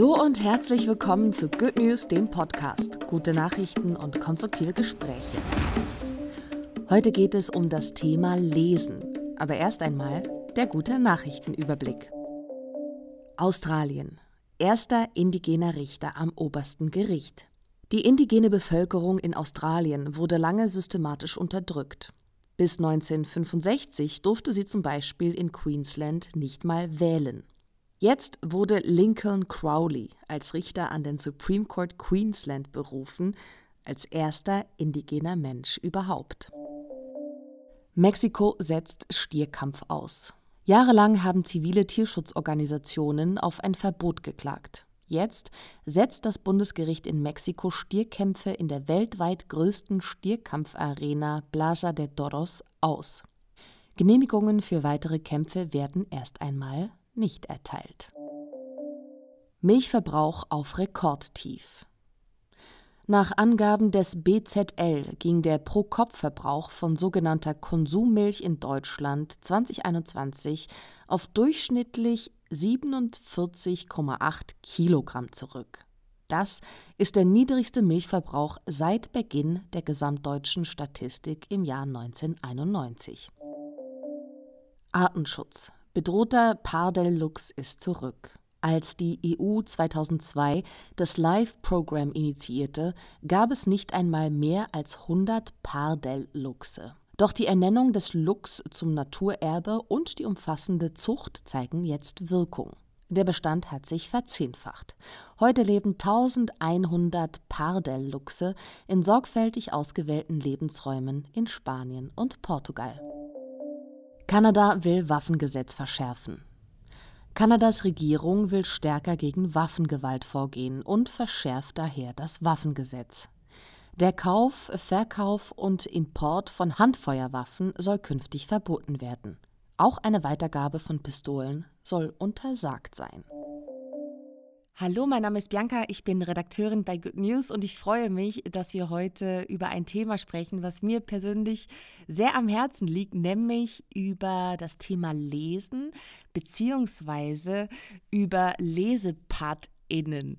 Hallo und herzlich willkommen zu Good News, dem Podcast. Gute Nachrichten und konstruktive Gespräche. Heute geht es um das Thema Lesen. Aber erst einmal der gute Nachrichtenüberblick. Australien. Erster indigener Richter am obersten Gericht. Die indigene Bevölkerung in Australien wurde lange systematisch unterdrückt. Bis 1965 durfte sie zum Beispiel in Queensland nicht mal wählen. Jetzt wurde Lincoln Crowley als Richter an den Supreme Court Queensland berufen, als erster indigener Mensch überhaupt. Mexiko setzt Stierkampf aus. Jahrelang haben zivile Tierschutzorganisationen auf ein Verbot geklagt. Jetzt setzt das Bundesgericht in Mexiko Stierkämpfe in der weltweit größten Stierkampfarena Plaza de Toros aus. Genehmigungen für weitere Kämpfe werden erst einmal nicht erteilt. Milchverbrauch auf Rekordtief. Nach Angaben des BZL ging der Pro-Kopf-Verbrauch von sogenannter Konsummilch in Deutschland 2021 auf durchschnittlich 47,8 Kilogramm zurück. Das ist der niedrigste Milchverbrauch seit Beginn der gesamtdeutschen Statistik im Jahr 1991. Artenschutz Bedrohter Pardel-Luchs ist zurück. Als die EU 2002 das LIFE-Programm initiierte, gab es nicht einmal mehr als 100 Pardel-Luchse. Doch die Ernennung des Luchs zum Naturerbe und die umfassende Zucht zeigen jetzt Wirkung. Der Bestand hat sich verzehnfacht. Heute leben 1100 Pardel-Luchse in sorgfältig ausgewählten Lebensräumen in Spanien und Portugal. Kanada will Waffengesetz verschärfen. Kanadas Regierung will stärker gegen Waffengewalt vorgehen und verschärft daher das Waffengesetz. Der Kauf, Verkauf und Import von Handfeuerwaffen soll künftig verboten werden. Auch eine Weitergabe von Pistolen soll untersagt sein. Hallo, mein Name ist Bianca, ich bin Redakteurin bei Good News und ich freue mich, dass wir heute über ein Thema sprechen, was mir persönlich sehr am Herzen liegt, nämlich über das Thema Lesen beziehungsweise über LesepartInnen.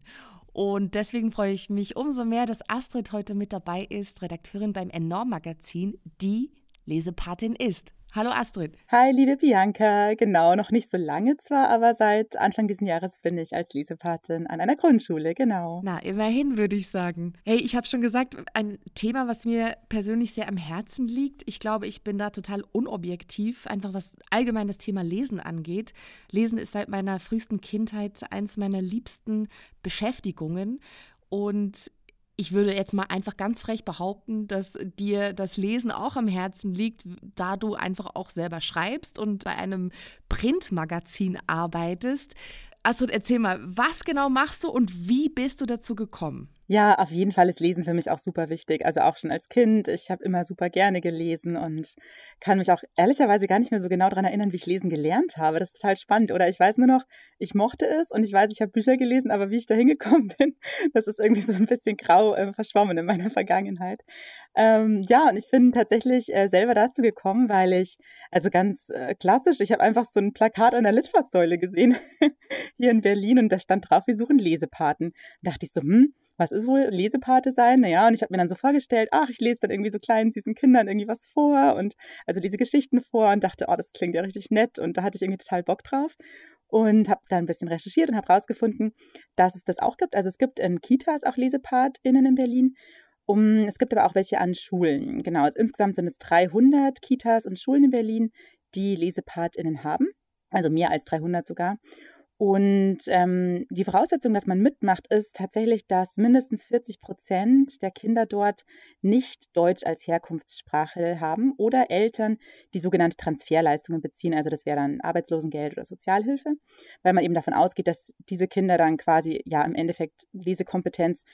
Und deswegen freue ich mich umso mehr, dass Astrid heute mit dabei ist, Redakteurin beim Enorm Magazin, die Lesepatin ist. Hallo Astrid. Hi, liebe Bianca. Genau, noch nicht so lange zwar, aber seit Anfang dieses Jahres bin ich als Lesepatin an einer Grundschule, genau. Na, immerhin würde ich sagen. Hey, ich habe schon gesagt, ein Thema, was mir persönlich sehr am Herzen liegt. Ich glaube, ich bin da total unobjektiv, einfach was allgemein das Thema Lesen angeht. Lesen ist seit meiner frühesten Kindheit eins meiner liebsten Beschäftigungen. Und ich würde jetzt mal einfach ganz frech behaupten, dass dir das Lesen auch am Herzen liegt, da du einfach auch selber schreibst und bei einem Printmagazin arbeitest. Astrid, erzähl mal, was genau machst du und wie bist du dazu gekommen? Ja, auf jeden Fall ist Lesen für mich auch super wichtig. Also auch schon als Kind. Ich habe immer super gerne gelesen und kann mich auch ehrlicherweise gar nicht mehr so genau daran erinnern, wie ich Lesen gelernt habe. Das ist total spannend. Oder ich weiß nur noch, ich mochte es und ich weiß, ich habe Bücher gelesen, aber wie ich da hingekommen bin, das ist irgendwie so ein bisschen grau äh, verschwommen in meiner Vergangenheit. Ähm, ja, und ich bin tatsächlich äh, selber dazu gekommen, weil ich, also ganz äh, klassisch, ich habe einfach so ein Plakat an der Litfaßsäule gesehen hier in Berlin und da stand drauf, wir suchen Lesepaten. Da dachte ich so, hm, was ist wohl Lesepate sein? Naja, und ich habe mir dann so vorgestellt, ach, ich lese dann irgendwie so kleinen, süßen Kindern irgendwie was vor und also diese Geschichten vor und dachte, oh, das klingt ja richtig nett und da hatte ich irgendwie total Bock drauf und habe dann ein bisschen recherchiert und habe rausgefunden, dass es das auch gibt. Also es gibt in Kitas auch LesepartInnen in Berlin. Um, es gibt aber auch welche an Schulen. Genau, also insgesamt sind es 300 Kitas und Schulen in Berlin, die LesepartInnen haben. Also mehr als 300 sogar. Und ähm, die Voraussetzung, dass man mitmacht, ist tatsächlich, dass mindestens 40 Prozent der Kinder dort nicht Deutsch als Herkunftssprache haben oder Eltern, die sogenannte Transferleistungen beziehen. Also das wäre dann Arbeitslosengeld oder Sozialhilfe, weil man eben davon ausgeht, dass diese Kinder dann quasi ja im Endeffekt Lesekompetenz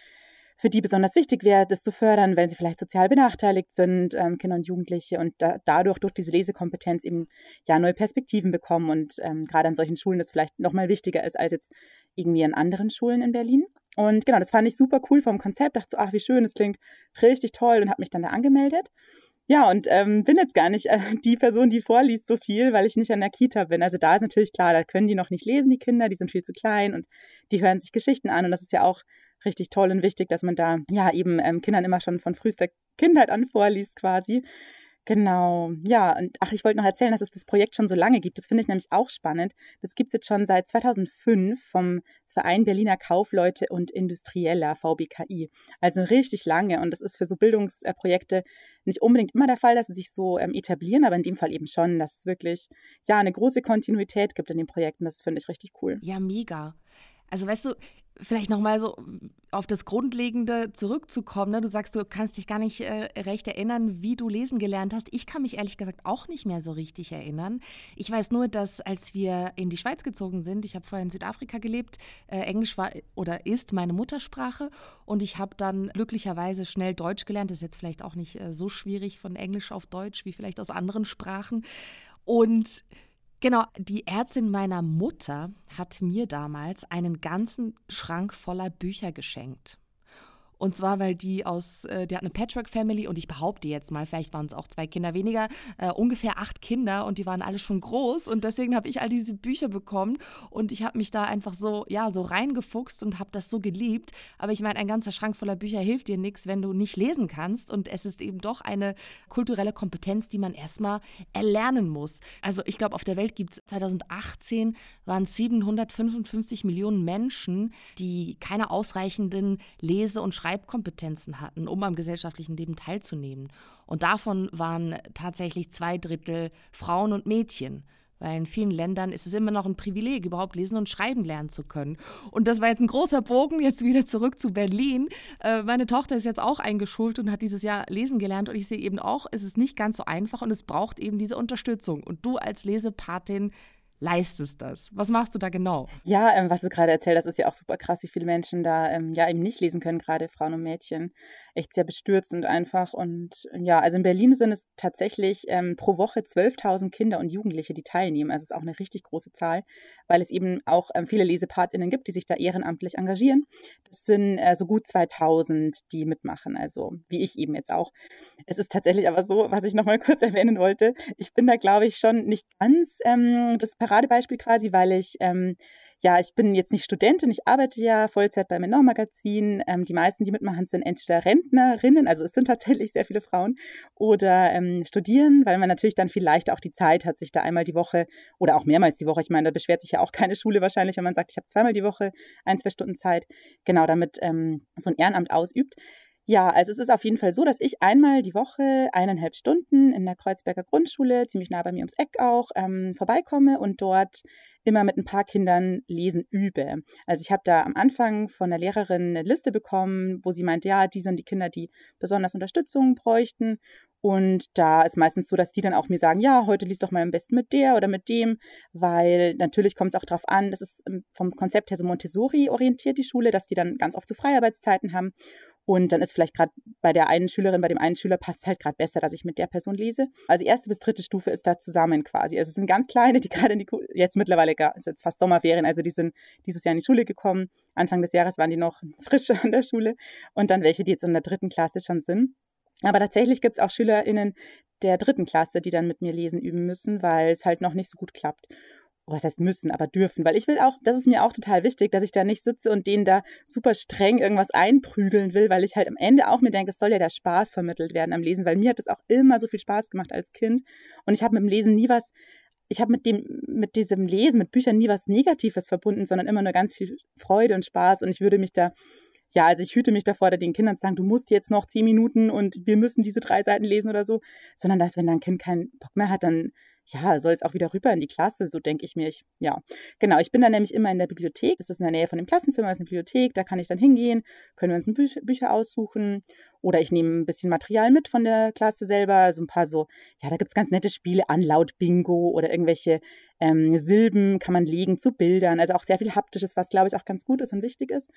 für die besonders wichtig wäre, das zu fördern, wenn sie vielleicht sozial benachteiligt sind, ähm, Kinder und Jugendliche und da, dadurch durch diese Lesekompetenz eben ja neue Perspektiven bekommen und ähm, gerade an solchen Schulen das vielleicht nochmal wichtiger ist als jetzt irgendwie an anderen Schulen in Berlin. Und genau, das fand ich super cool vom Konzept, dachte so, ach wie schön, das klingt richtig toll und habe mich dann da angemeldet. Ja, und ähm, bin jetzt gar nicht äh, die Person, die vorliest so viel, weil ich nicht an der Kita bin. Also da ist natürlich klar, da können die noch nicht lesen, die Kinder, die sind viel zu klein und die hören sich Geschichten an. Und das ist ja auch richtig toll und wichtig, dass man da ja eben ähm, Kindern immer schon von frühester Kindheit an vorliest quasi. Genau, ja, und ach, ich wollte noch erzählen, dass es das Projekt schon so lange gibt. Das finde ich nämlich auch spannend. Das gibt es jetzt schon seit 2005 vom Verein Berliner Kaufleute und Industrieller, VBKI. Also richtig lange. Und das ist für so Bildungsprojekte nicht unbedingt immer der Fall, dass sie sich so ähm, etablieren, aber in dem Fall eben schon, dass es wirklich ja eine große Kontinuität gibt in den Projekten. Das finde ich richtig cool. Ja, mega. Also weißt du, vielleicht nochmal so auf das Grundlegende zurückzukommen. Ne? Du sagst, du kannst dich gar nicht äh, recht erinnern, wie du lesen gelernt hast. Ich kann mich ehrlich gesagt auch nicht mehr so richtig erinnern. Ich weiß nur, dass als wir in die Schweiz gezogen sind, ich habe vorher in Südafrika gelebt, äh, Englisch war oder ist meine Muttersprache und ich habe dann glücklicherweise schnell Deutsch gelernt. Das ist jetzt vielleicht auch nicht äh, so schwierig von Englisch auf Deutsch wie vielleicht aus anderen Sprachen. Und Genau, die Ärztin meiner Mutter hat mir damals einen ganzen Schrank voller Bücher geschenkt. Und zwar, weil die aus, äh, die hat eine Patchwork-Family und ich behaupte jetzt mal, vielleicht waren es auch zwei Kinder weniger, äh, ungefähr acht Kinder und die waren alle schon groß und deswegen habe ich all diese Bücher bekommen und ich habe mich da einfach so, ja, so reingefuchst und habe das so geliebt. Aber ich meine, ein ganzer Schrank voller Bücher hilft dir nichts, wenn du nicht lesen kannst und es ist eben doch eine kulturelle Kompetenz, die man erstmal erlernen muss. Also ich glaube, auf der Welt gibt es 2018 waren 755 Millionen Menschen, die keine ausreichenden Lese- und Schreibkompetenzen Schreibkompetenzen hatten, um am gesellschaftlichen Leben teilzunehmen. Und davon waren tatsächlich zwei Drittel Frauen und Mädchen. Weil in vielen Ländern ist es immer noch ein Privileg, überhaupt lesen und schreiben lernen zu können. Und das war jetzt ein großer Bogen, jetzt wieder zurück zu Berlin. Äh, meine Tochter ist jetzt auch eingeschult und hat dieses Jahr lesen gelernt. Und ich sehe eben auch, es ist nicht ganz so einfach und es braucht eben diese Unterstützung. Und du als Lesepatin leistest das? Was machst du da genau? Ja, ähm, was du gerade erzählt, das ist ja auch super krass, wie viele Menschen da ähm, ja eben nicht lesen können, gerade Frauen und Mädchen. Echt sehr bestürzend einfach. Und ja, also in Berlin sind es tatsächlich ähm, pro Woche 12.000 Kinder und Jugendliche, die teilnehmen. Also es ist auch eine richtig große Zahl, weil es eben auch ähm, viele LesepartInnen gibt, die sich da ehrenamtlich engagieren. Das sind äh, so gut 2.000, die mitmachen, also wie ich eben jetzt auch. Es ist tatsächlich aber so, was ich nochmal kurz erwähnen wollte, ich bin da, glaube ich, schon nicht ganz ähm, das Paradebeispiel quasi, weil ich, ähm, ja, ich bin jetzt nicht Studentin, ich arbeite ja Vollzeit beim Menor Magazin. Ähm, die meisten, die mitmachen, sind entweder Rentnerinnen, also es sind tatsächlich sehr viele Frauen, oder ähm, studieren, weil man natürlich dann viel leichter auch die Zeit hat, sich da einmal die Woche oder auch mehrmals die Woche, ich meine, da beschwert sich ja auch keine Schule wahrscheinlich, wenn man sagt, ich habe zweimal die Woche ein, zwei Stunden Zeit, genau damit ähm, so ein Ehrenamt ausübt. Ja, also es ist auf jeden Fall so, dass ich einmal die Woche eineinhalb Stunden in der Kreuzberger Grundschule, ziemlich nah bei mir ums Eck auch, ähm, vorbeikomme und dort immer mit ein paar Kindern lesen übe. Also ich habe da am Anfang von der Lehrerin eine Liste bekommen, wo sie meint, ja, die sind die Kinder, die besonders Unterstützung bräuchten. Und da ist meistens so, dass die dann auch mir sagen, ja, heute liest doch mal am besten mit der oder mit dem, weil natürlich kommt es auch darauf an, das ist ähm, vom Konzept her so Montessori orientiert, die Schule, dass die dann ganz oft so Freiarbeitszeiten haben. Und dann ist vielleicht gerade bei der einen Schülerin, bei dem einen Schüler passt es halt gerade besser, dass ich mit der Person lese. Also erste bis dritte Stufe ist da zusammen quasi. Also es sind ganz kleine, die gerade in die, jetzt mittlerweile, ist jetzt fast Sommerferien, also die sind dieses Jahr in die Schule gekommen. Anfang des Jahres waren die noch frisch an der Schule. Und dann welche, die jetzt in der dritten Klasse schon sind. Aber tatsächlich gibt es auch SchülerInnen der dritten Klasse, die dann mit mir lesen üben müssen, weil es halt noch nicht so gut klappt was heißt müssen, aber dürfen, weil ich will auch, das ist mir auch total wichtig, dass ich da nicht sitze und denen da super streng irgendwas einprügeln will, weil ich halt am Ende auch mir denke, es soll ja der Spaß vermittelt werden am Lesen, weil mir hat es auch immer so viel Spaß gemacht als Kind. Und ich habe mit dem Lesen nie was, ich habe mit dem, mit diesem Lesen, mit Büchern nie was Negatives verbunden, sondern immer nur ganz viel Freude und Spaß. Und ich würde mich da ja, also ich hüte mich davor, den Kindern zu sagen, du musst jetzt noch zehn Minuten und wir müssen diese drei Seiten lesen oder so, sondern dass, wenn dein Kind keinen Bock mehr hat, dann ja, soll es auch wieder rüber in die Klasse, so denke ich mir. Ich, ja, genau. Ich bin dann nämlich immer in der Bibliothek. Das ist in der Nähe von dem Klassenzimmer, ist eine Bibliothek. Da kann ich dann hingehen, können wir uns Bü Bücher aussuchen. Oder ich nehme ein bisschen Material mit von der Klasse selber. So ein paar so, ja, da gibt es ganz nette Spiele, Anlaut-Bingo oder irgendwelche ähm, Silben kann man legen zu Bildern. Also auch sehr viel Haptisches, was glaube ich auch ganz gut ist und wichtig ist.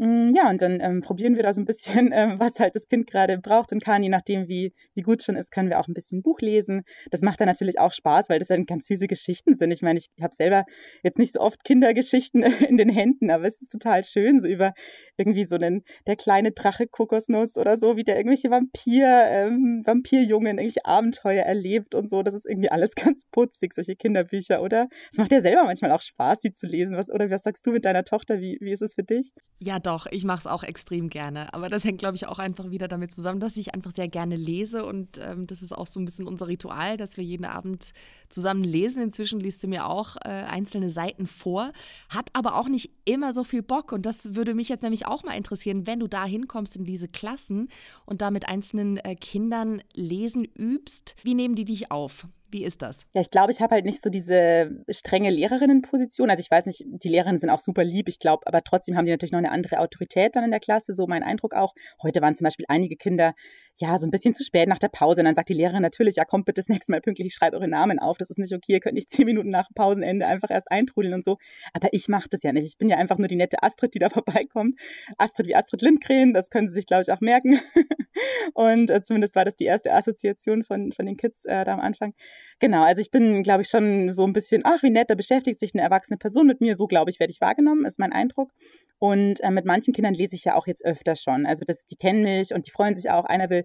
Mm, ja, und dann ähm, probieren wir da so ein bisschen, ähm, was halt das Kind gerade braucht und kann. Je nachdem, wie, wie gut schon ist, können wir auch ein bisschen Buch lesen. Das macht dann natürlich auch Spaß, weil das dann ganz süße Geschichten sind. Ich meine, ich habe selber jetzt nicht so oft Kindergeschichten in den Händen, aber es ist total schön, so über irgendwie so einen, der kleine Drache Kokosnuss oder so, wie der irgendwelche Vampir, ähm, Vampirjungen, irgendwelche Abenteuer erlebt und so. Das ist irgendwie alles ganz putzig, solche Kinderbücher, oder? Es macht ja selber manchmal auch Spaß, die zu lesen. Was, oder was sagst du mit deiner Tochter? Wie, wie ist es für dich? Ja, doch, ich mache es auch extrem gerne. Aber das hängt, glaube ich, auch einfach wieder damit zusammen, dass ich einfach sehr gerne lese. Und ähm, das ist auch so ein bisschen unser Ritual, dass wir jeden Abend zusammen lesen. Inzwischen liest du mir auch äh, einzelne Seiten vor, hat aber auch nicht immer so viel Bock. Und das würde mich jetzt nämlich auch mal interessieren, wenn du da hinkommst in diese Klassen und da mit einzelnen äh, Kindern lesen übst. Wie nehmen die dich auf? Wie ist das? Ja, ich glaube, ich habe halt nicht so diese strenge Lehrerinnenposition. Also ich weiß nicht, die Lehrerinnen sind auch super lieb, ich glaube, aber trotzdem haben die natürlich noch eine andere Autorität dann in der Klasse, so mein Eindruck auch. Heute waren zum Beispiel einige Kinder, ja, so ein bisschen zu spät nach der Pause. Und dann sagt die Lehrerin natürlich, ja, kommt bitte das nächste Mal pünktlich, ich schreibe eure Namen auf. Das ist nicht okay, ihr könnt nicht zehn Minuten nach Pausenende einfach erst eintrudeln und so. Aber ich mache das ja nicht. Ich bin ja einfach nur die nette Astrid, die da vorbeikommt. Astrid wie Astrid Lindgren, das können sie sich, glaube ich, auch merken. und äh, zumindest war das die erste Assoziation von, von den Kids äh, da am Anfang. Genau, also ich bin, glaube ich, schon so ein bisschen, ach, wie nett, da beschäftigt sich eine erwachsene Person mit mir. So, glaube ich, werde ich wahrgenommen, ist mein Eindruck. Und äh, mit manchen Kindern lese ich ja auch jetzt öfter schon. Also das, die kennen mich und die freuen sich auch. Einer will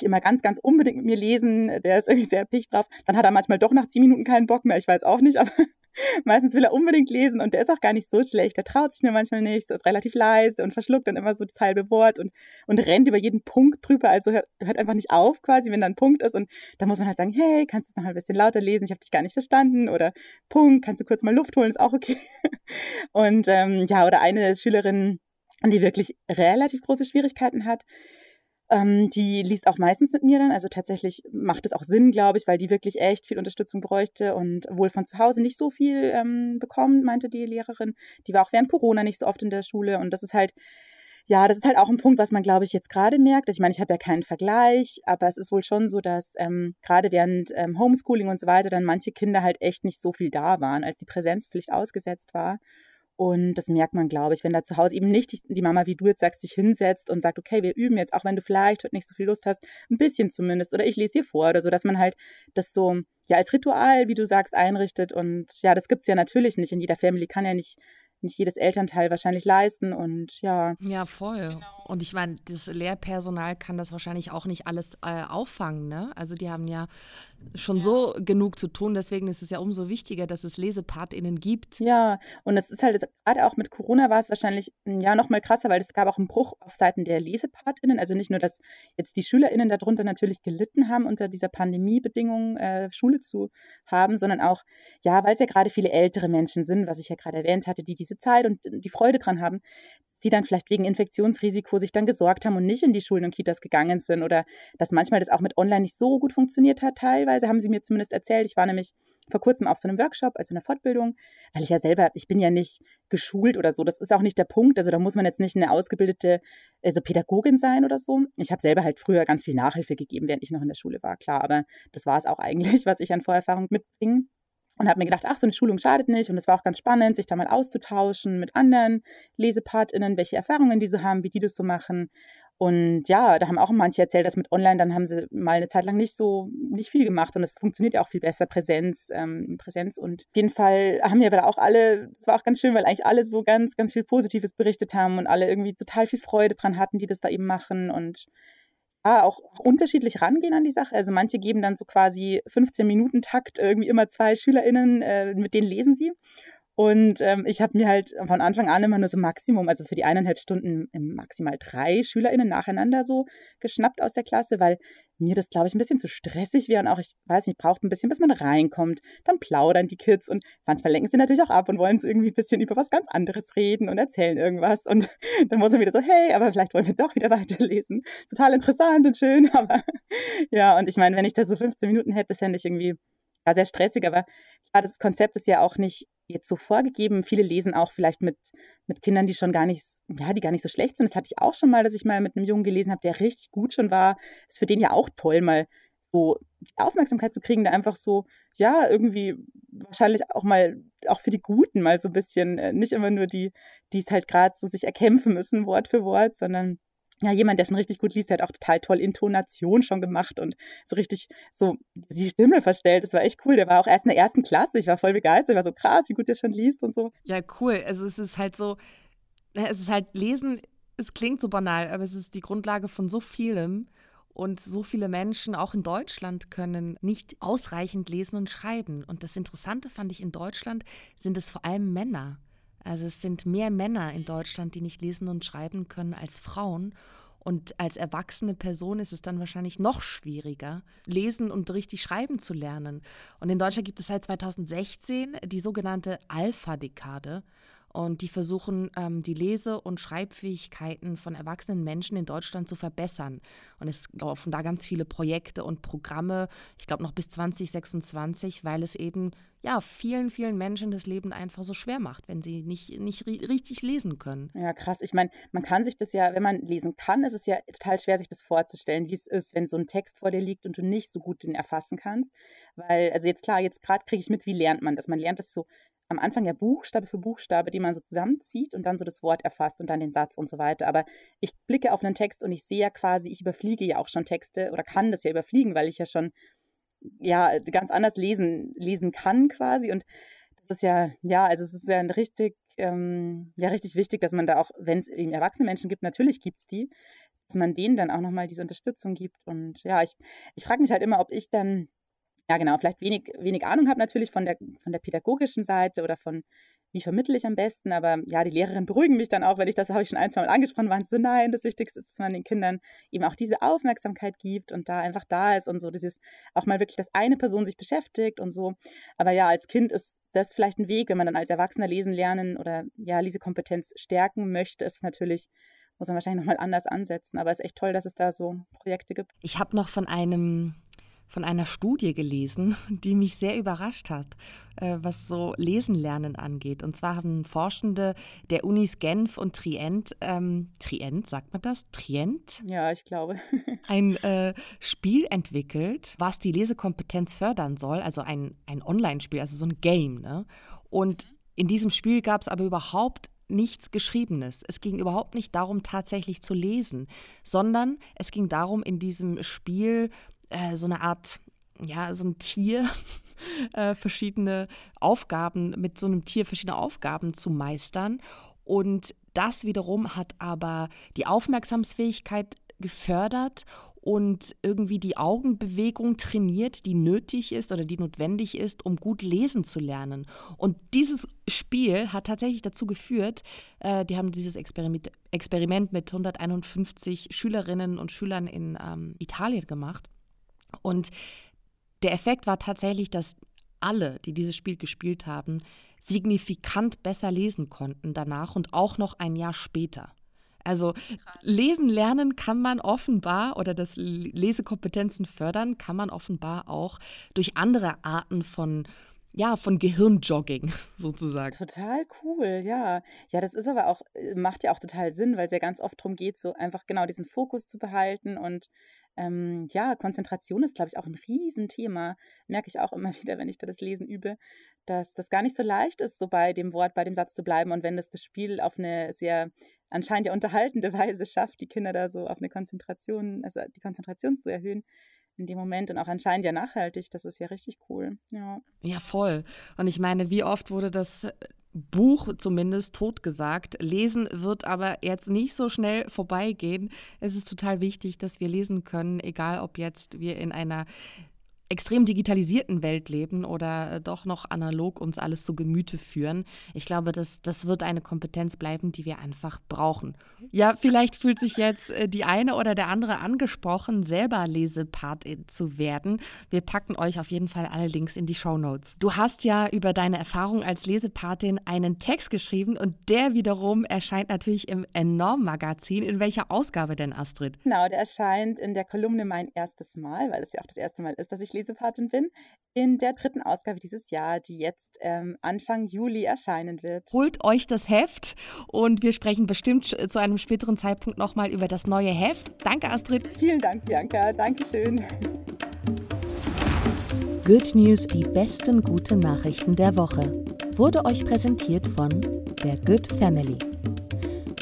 immer ganz, ganz unbedingt mit mir lesen. Der ist irgendwie sehr picht drauf. Dann hat er manchmal doch nach zehn Minuten keinen Bock mehr. Ich weiß auch nicht, aber meistens will er unbedingt lesen und der ist auch gar nicht so schlecht. Der traut sich nur manchmal nicht, ist relativ leise und verschluckt dann immer so das halbe Wort und, und rennt über jeden Punkt drüber. Also hört, hört einfach nicht auf quasi, wenn da ein Punkt ist und da muss man halt sagen, hey, kannst du es noch ein bisschen lauter lesen? Ich habe dich gar nicht verstanden oder Punkt, kannst du kurz mal Luft holen, ist auch okay. Und ähm, ja, oder eine Schülerin, die wirklich relativ große Schwierigkeiten hat, ähm, die liest auch meistens mit mir dann. Also tatsächlich macht es auch Sinn, glaube ich, weil die wirklich echt viel Unterstützung bräuchte und wohl von zu Hause nicht so viel ähm, bekommt, meinte die Lehrerin. Die war auch während Corona nicht so oft in der Schule und das ist halt ja, das ist halt auch ein Punkt, was man, glaube ich, jetzt gerade merkt. Ich meine, ich habe ja keinen Vergleich, aber es ist wohl schon so, dass ähm, gerade während ähm, Homeschooling und so weiter dann manche Kinder halt echt nicht so viel da waren, als die Präsenzpflicht ausgesetzt war. Und das merkt man, glaube ich, wenn da zu Hause eben nicht die Mama, wie du jetzt sagst, sich hinsetzt und sagt, okay, wir üben jetzt, auch wenn du vielleicht heute nicht so viel Lust hast, ein bisschen zumindest, oder ich lese dir vor oder so, dass man halt das so, ja, als Ritual, wie du sagst, einrichtet. Und ja, das gibt's ja natürlich nicht. In jeder Family kann ja nicht nicht jedes Elternteil wahrscheinlich leisten und ja. Ja, voll. Genau. Und ich meine, das Lehrpersonal kann das wahrscheinlich auch nicht alles äh, auffangen, ne? Also die haben ja schon ja. so genug zu tun, deswegen ist es ja umso wichtiger, dass es LesepartInnen gibt. Ja, und es ist halt gerade auch mit Corona war es wahrscheinlich ja noch mal krasser, weil es gab auch einen Bruch auf Seiten der LesepartInnen, also nicht nur, dass jetzt die SchülerInnen darunter natürlich gelitten haben unter dieser Pandemiebedingung äh, Schule zu haben, sondern auch ja, weil es ja gerade viele ältere Menschen sind, was ich ja gerade erwähnt hatte, die diese diese Zeit und die Freude dran haben, die dann vielleicht wegen Infektionsrisiko sich dann gesorgt haben und nicht in die Schulen und Kitas gegangen sind oder dass manchmal das auch mit Online nicht so gut funktioniert hat. Teilweise haben sie mir zumindest erzählt. Ich war nämlich vor kurzem auf so einem Workshop, also einer Fortbildung, weil ich ja selber, ich bin ja nicht geschult oder so. Das ist auch nicht der Punkt. Also da muss man jetzt nicht eine ausgebildete also Pädagogin sein oder so. Ich habe selber halt früher ganz viel Nachhilfe gegeben, während ich noch in der Schule war, klar. Aber das war es auch eigentlich, was ich an Vorerfahrung mitbringe und habe mir gedacht, ach, so eine Schulung schadet nicht. Und es war auch ganz spannend, sich da mal auszutauschen mit anderen LesepartInnen, welche Erfahrungen die so haben, wie die das so machen. Und ja, da haben auch manche erzählt, dass mit Online, dann haben sie mal eine Zeit lang nicht so, nicht viel gemacht und es funktioniert ja auch viel besser, Präsenz, ähm, Präsenz. Und auf jeden Fall haben wir aber auch alle, es war auch ganz schön, weil eigentlich alle so ganz, ganz viel Positives berichtet haben und alle irgendwie total viel Freude dran hatten, die das da eben machen und ah, auch unterschiedlich rangehen an die Sache. Also manche geben dann so quasi 15 Minuten Takt irgendwie immer zwei SchülerInnen, äh, mit denen lesen sie. Und ähm, ich habe mir halt von Anfang an immer nur so Maximum, also für die eineinhalb Stunden maximal drei SchülerInnen nacheinander so geschnappt aus der Klasse, weil mir das, glaube ich, ein bisschen zu stressig wäre und auch, ich weiß nicht, braucht ein bisschen, bis man reinkommt. Dann plaudern die Kids und manchmal lenken sie natürlich auch ab und wollen so irgendwie ein bisschen über was ganz anderes reden und erzählen irgendwas. Und dann muss man wieder so, hey, aber vielleicht wollen wir doch wieder weiterlesen. Total interessant und schön, aber ja, und ich meine, wenn ich da so 15 Minuten hätte, fände ich irgendwie war sehr stressig, aber klar, das Konzept ist ja auch nicht jetzt so vorgegeben. Viele lesen auch vielleicht mit, mit Kindern, die schon gar nicht, ja, die gar nicht so schlecht sind. Das hatte ich auch schon mal, dass ich mal mit einem Jungen gelesen habe, der richtig gut schon war. Ist für den ja auch toll, mal so Aufmerksamkeit zu kriegen, da einfach so, ja, irgendwie wahrscheinlich auch mal, auch für die Guten mal so ein bisschen, äh, nicht immer nur die, die es halt gerade so sich erkämpfen müssen, Wort für Wort, sondern ja, jemand, der schon richtig gut liest, der hat auch total toll Intonation schon gemacht und so richtig so die Stimme verstellt. Das war echt cool. Der war auch erst in der ersten Klasse. Ich war voll begeistert. Ich war so krass, wie gut der schon liest und so. Ja, cool. Also es ist halt so, es ist halt Lesen, es klingt so banal, aber es ist die Grundlage von so vielem. Und so viele Menschen, auch in Deutschland, können nicht ausreichend lesen und schreiben. Und das Interessante fand ich, in Deutschland sind es vor allem Männer. Also es sind mehr Männer in Deutschland, die nicht lesen und schreiben können als Frauen. Und als erwachsene Person ist es dann wahrscheinlich noch schwieriger, lesen und richtig schreiben zu lernen. Und in Deutschland gibt es seit 2016 die sogenannte Alpha-Dekade. Und die versuchen, ähm, die Lese- und Schreibfähigkeiten von erwachsenen Menschen in Deutschland zu verbessern. Und es laufen da ganz viele Projekte und Programme, ich glaube noch bis 2026, weil es eben ja, vielen, vielen Menschen das Leben einfach so schwer macht, wenn sie nicht, nicht richtig lesen können. Ja, krass. Ich meine, man kann sich das ja, wenn man lesen kann, ist es ja total schwer, sich das vorzustellen, wie es ist, wenn so ein Text vor dir liegt und du nicht so gut den erfassen kannst. Weil, also jetzt klar, jetzt gerade kriege ich mit, wie lernt man das? Man lernt das so am Anfang ja Buchstabe für Buchstabe, die man so zusammenzieht und dann so das Wort erfasst und dann den Satz und so weiter. Aber ich blicke auf einen Text und ich sehe ja quasi, ich überfliege ja auch schon Texte oder kann das ja überfliegen, weil ich ja schon ja ganz anders lesen, lesen kann quasi. Und das ist ja, ja, also es ist ja ein richtig, ähm, ja, richtig wichtig, dass man da auch, wenn es eben erwachsene Menschen gibt, natürlich gibt es die, dass man denen dann auch nochmal diese Unterstützung gibt. Und ja, ich, ich frage mich halt immer, ob ich dann ja genau, vielleicht wenig, wenig Ahnung habe natürlich von der, von der pädagogischen Seite oder von, wie vermittle ich am besten, aber ja, die Lehrerinnen beruhigen mich dann auch, wenn ich das habe ich schon ein, zwei Mal angesprochen, waren so, nein, das Wichtigste ist, dass man den Kindern eben auch diese Aufmerksamkeit gibt und da einfach da ist und so, dieses auch mal wirklich, dass eine Person sich beschäftigt und so. Aber ja, als Kind ist das vielleicht ein Weg, wenn man dann als Erwachsener lesen lernen oder ja, Lesekompetenz stärken möchte, ist natürlich muss man wahrscheinlich nochmal anders ansetzen. Aber es ist echt toll, dass es da so Projekte gibt. Ich habe noch von einem von einer Studie gelesen, die mich sehr überrascht hat, äh, was so Lesen lernen angeht. Und zwar haben Forschende der Unis Genf und Trient, ähm, Trient, sagt man das? Trient? Ja, ich glaube. ein äh, Spiel entwickelt, was die Lesekompetenz fördern soll, also ein, ein Online-Spiel, also so ein Game. Ne? Und in diesem Spiel gab es aber überhaupt nichts Geschriebenes. Es ging überhaupt nicht darum, tatsächlich zu lesen, sondern es ging darum, in diesem Spiel äh, so eine Art, ja, so ein Tier, äh, verschiedene Aufgaben, mit so einem Tier verschiedene Aufgaben zu meistern. Und das wiederum hat aber die Aufmerksamsfähigkeit gefördert und irgendwie die Augenbewegung trainiert, die nötig ist oder die notwendig ist, um gut lesen zu lernen. Und dieses Spiel hat tatsächlich dazu geführt, äh, die haben dieses Experiment, Experiment mit 151 Schülerinnen und Schülern in ähm, Italien gemacht. Und der Effekt war tatsächlich, dass alle, die dieses Spiel gespielt haben, signifikant besser lesen konnten danach und auch noch ein Jahr später. Also lesen lernen kann man offenbar oder das Lesekompetenzen fördern kann man offenbar auch durch andere Arten von ja, von Gehirnjogging sozusagen. Total cool, ja. Ja, das ist aber auch, äh, macht ja auch total Sinn, weil es ja ganz oft darum geht, so einfach genau diesen Fokus zu behalten und ähm, ja, Konzentration ist, glaube ich, auch ein Riesenthema. Merke ich auch immer wieder, wenn ich da das Lesen übe, dass das gar nicht so leicht ist, so bei dem Wort, bei dem Satz zu bleiben. Und wenn das das Spiel auf eine sehr anscheinend ja unterhaltende Weise schafft, die Kinder da so auf eine Konzentration, also die Konzentration zu erhöhen, in dem Moment und auch anscheinend ja nachhaltig. Das ist ja richtig cool. Ja. ja, voll. Und ich meine, wie oft wurde das Buch zumindest totgesagt. Lesen wird aber jetzt nicht so schnell vorbeigehen. Es ist total wichtig, dass wir lesen können, egal ob jetzt wir in einer extrem digitalisierten Welt leben oder äh, doch noch analog uns alles zu Gemüte führen. Ich glaube, das, das wird eine Kompetenz bleiben, die wir einfach brauchen. Ja, vielleicht fühlt sich jetzt äh, die eine oder der andere angesprochen, selber Lesepart zu werden. Wir packen euch auf jeden Fall alle Links in die Show Notes. Du hast ja über deine Erfahrung als Lesepatin einen Text geschrieben und der wiederum erscheint natürlich im Enorm Magazin. In welcher Ausgabe denn, Astrid? Genau, der erscheint in der Kolumne Mein erstes Mal, weil es ja auch das erste Mal ist, dass ich lese Lesepatin bin, in der dritten Ausgabe dieses Jahr, die jetzt ähm, Anfang Juli erscheinen wird. Holt euch das Heft und wir sprechen bestimmt zu einem späteren Zeitpunkt nochmal über das neue Heft. Danke, Astrid. Vielen Dank, Bianca. Dankeschön. Good News, die besten guten Nachrichten der Woche, wurde euch präsentiert von der Good Family.